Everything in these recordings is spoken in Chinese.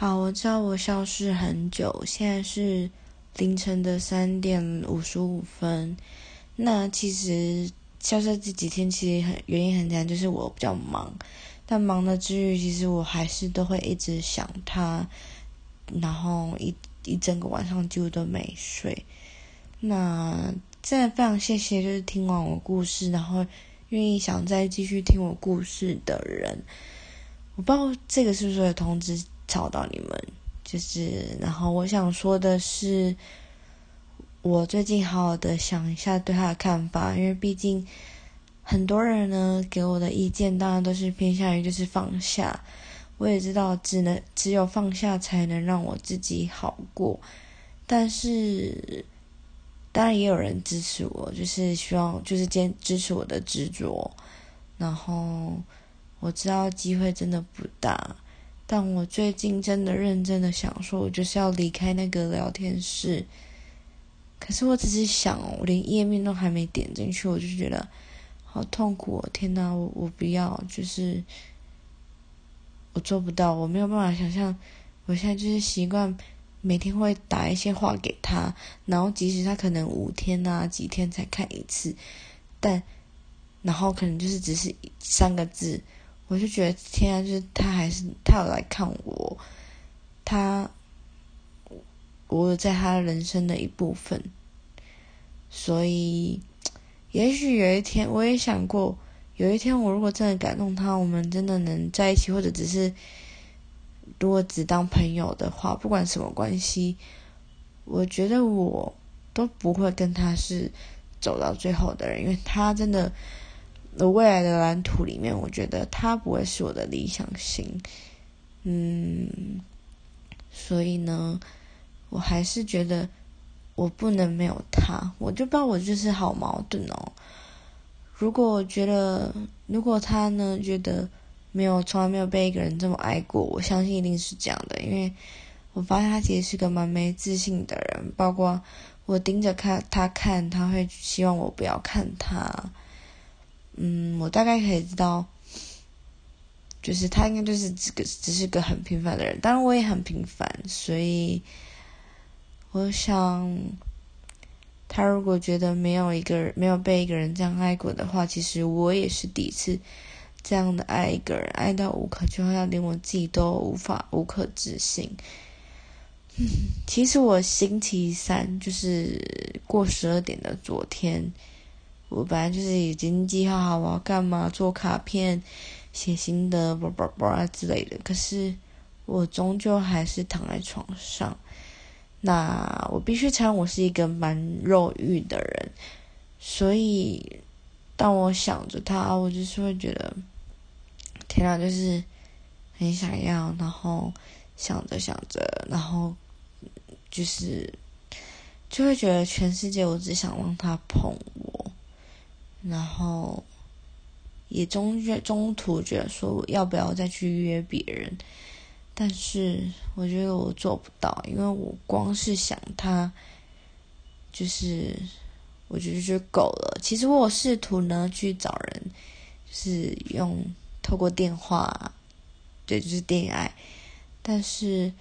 好，我知道我消失很久，现在是凌晨的三点五十五分。那其实消失这几天，其实很原因很简单，就是我比较忙。但忙的之余，其实我还是都会一直想他，然后一一整个晚上几乎都没睡。那真的非常谢谢，就是听完我故事，然后愿意想再继续听我故事的人。我不知道这个是不是有通知。吵到你们，就是，然后我想说的是，我最近好好的想一下对他的看法，因为毕竟很多人呢给我的意见，当然都是偏向于就是放下。我也知道，只能只有放下才能让我自己好过，但是当然也有人支持我，就是希望就是坚支持我的执着。然后我知道机会真的不大。但我最近真的认真的想说，我就是要离开那个聊天室。可是我只是想，我连页面都还没点进去，我就觉得好痛苦哦！天哪，我我不要，就是我做不到，我没有办法想象。我现在就是习惯每天会打一些话给他，然后即使他可能五天啊几天才看一次，但然后可能就是只是三个字。我就觉得天啊，就是他还是他有来看我，他我在他人生的一部分，所以也许有一天我也想过，有一天我如果真的感动他，我们真的能在一起，或者只是如果只当朋友的话，不管什么关系，我觉得我都不会跟他是走到最后的人，因为他真的。我未来的蓝图里面，我觉得他不会是我的理想型，嗯，所以呢，我还是觉得我不能没有他，我就不知道我就是好矛盾哦。如果我觉得，如果他呢觉得没有从来没有被一个人这么爱过，我相信一定是这样的，因为我发现他其实是个蛮没自信的人，包括我盯着看他看，他会希望我不要看他。嗯，我大概可以知道，就是他应该就是这个只是个很平凡的人，当然我也很平凡，所以我想，他如果觉得没有一个人没有被一个人这样爱过的话，其实我也是第一次这样的爱一个人，爱到无可救药，连我自己都无法无可置信。其实我星期三就是过十二点的昨天。我本来就是已经计划好我要干嘛，做卡片、写心得、啵啵啵啊之类的。可是我终究还是躺在床上。那我必须承认，我是一个蛮肉欲的人，所以当我想着他，我就是会觉得，天啊，就是很想要，然后想着想着，然后就是就会觉得全世界，我只想让他碰我。然后也中中途觉得说我要不要再去约别人，但是我觉得我做不到，因为我光是想他，就是我觉得就够了。其实我试图呢去找人，是用透过电话，对，就是恋爱，但是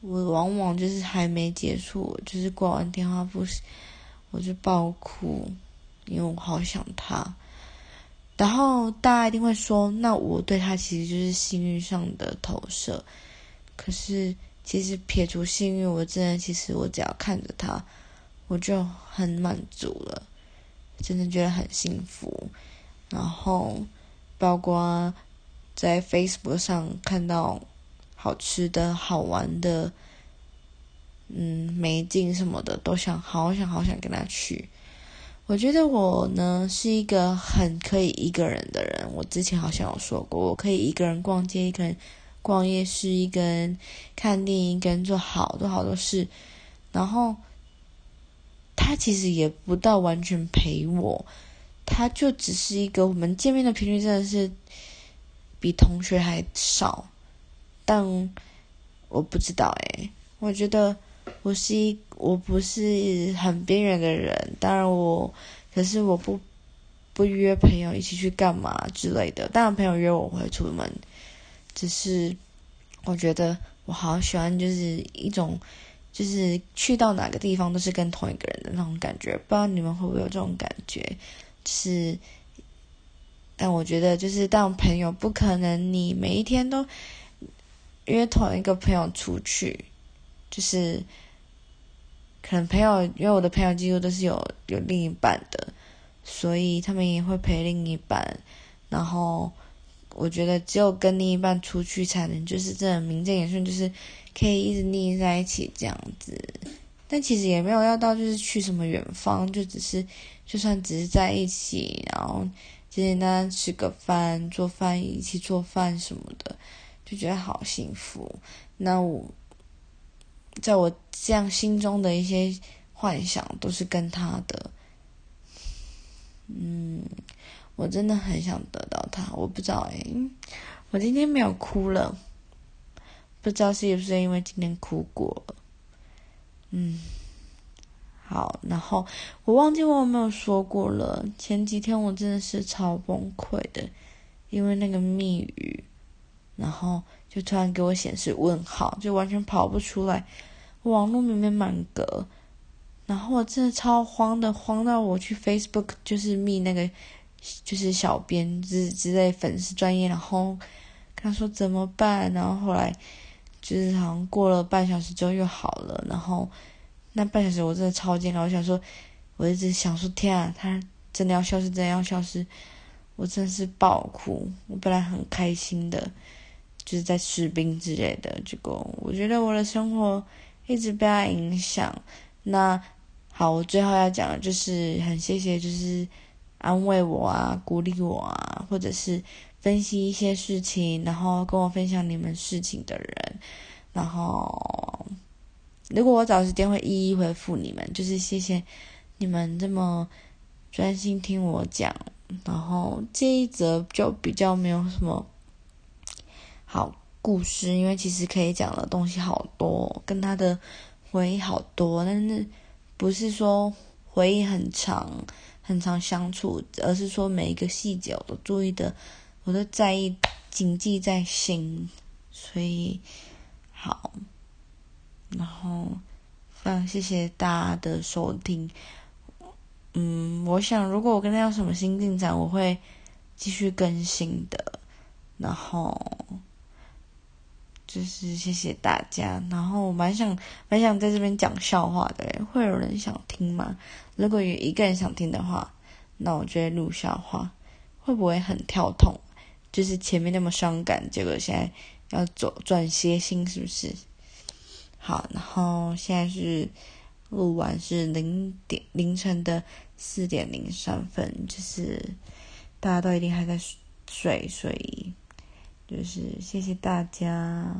我往往就是还没结束，就是挂完电话不，我就爆哭。因为我好想他，然后大家一定会说，那我对他其实就是幸运上的投射。可是其实撇除幸运，我真的其实我只要看着他，我就很满足了，真的觉得很幸福。然后包括在 Facebook 上看到好吃的好玩的，嗯，美景什么的，都想好想好想跟他去。我觉得我呢是一个很可以一个人的人。我之前好像有说过，我可以一个人逛街，一个人逛夜市，一个人看电影，一个人做好多好多事。然后他其实也不到完全陪我，他就只是一个我们见面的频率真的是比同学还少。但我不知道诶，我觉得。我是一，我不是很边缘的人，当然我，可是我不不约朋友一起去干嘛之类的。当然朋友约我会出门，只是我觉得我好喜欢，就是一种，就是去到哪个地方都是跟同一个人的那种感觉。不知道你们会不会有这种感觉？是，但我觉得就是当朋友不可能你每一天都约同一个朋友出去，就是可能朋友，因为我的朋友几乎都是有有另一半的，所以他们也会陪另一半，然后。我觉得只有跟另一半出去，才能就是真的名正言顺，就是可以一直腻在一起这样子。但其实也没有要到就是去什么远方，就只是就算只是在一起，然后简简单单吃个饭、做饭一起做饭什么的，就觉得好幸福。那我在我这样心中的一些幻想，都是跟他的，嗯。我真的很想得到他，我不知道哎，我今天没有哭了，不知道是不是因为今天哭过了，嗯，好，然后我忘记我有没有说过了，前几天我真的是超崩溃的，因为那个密语，然后就突然给我显示问号，就完全跑不出来，网络明明满格，然后我真的超慌的，慌到我去 Facebook 就是密那个。就是小编之之类粉丝专业，然后跟他说怎么办，然后后来就是好像过了半小时之后又好了，然后那半小时我真的超煎熬，我想说，我一直想说天啊，他真的要消失，真的要消失，我真是爆哭。我本来很开心的，就是在吃冰之类的，结果我觉得我的生活一直被他影响。那好，我最后要讲的就是很谢谢，就是。安慰我啊，鼓励我啊，或者是分析一些事情，然后跟我分享你们事情的人，然后如果我找时间会一一回复你们，就是谢谢你们这么专心听我讲。然后这一则就比较没有什么好故事，因为其实可以讲的东西好多，跟他的回忆好多，但是不是说回忆很长。很长相处，而是说每一个细节我都注意的，我都在意，谨记在心。所以好，然后非常谢谢大家的收听。嗯，我想如果我跟他有什么新进展，我会继续更新的。然后。就是谢谢大家，然后我蛮想蛮想在这边讲笑话的，会有人想听吗？如果有一个人想听的话，那我就会录笑话，会不会很跳痛？就是前面那么伤感，结果现在要走转谐星，是不是？好，然后现在是录完是零点凌晨的四点零三分，就是大家都一定还在睡，所以。就是谢谢大家。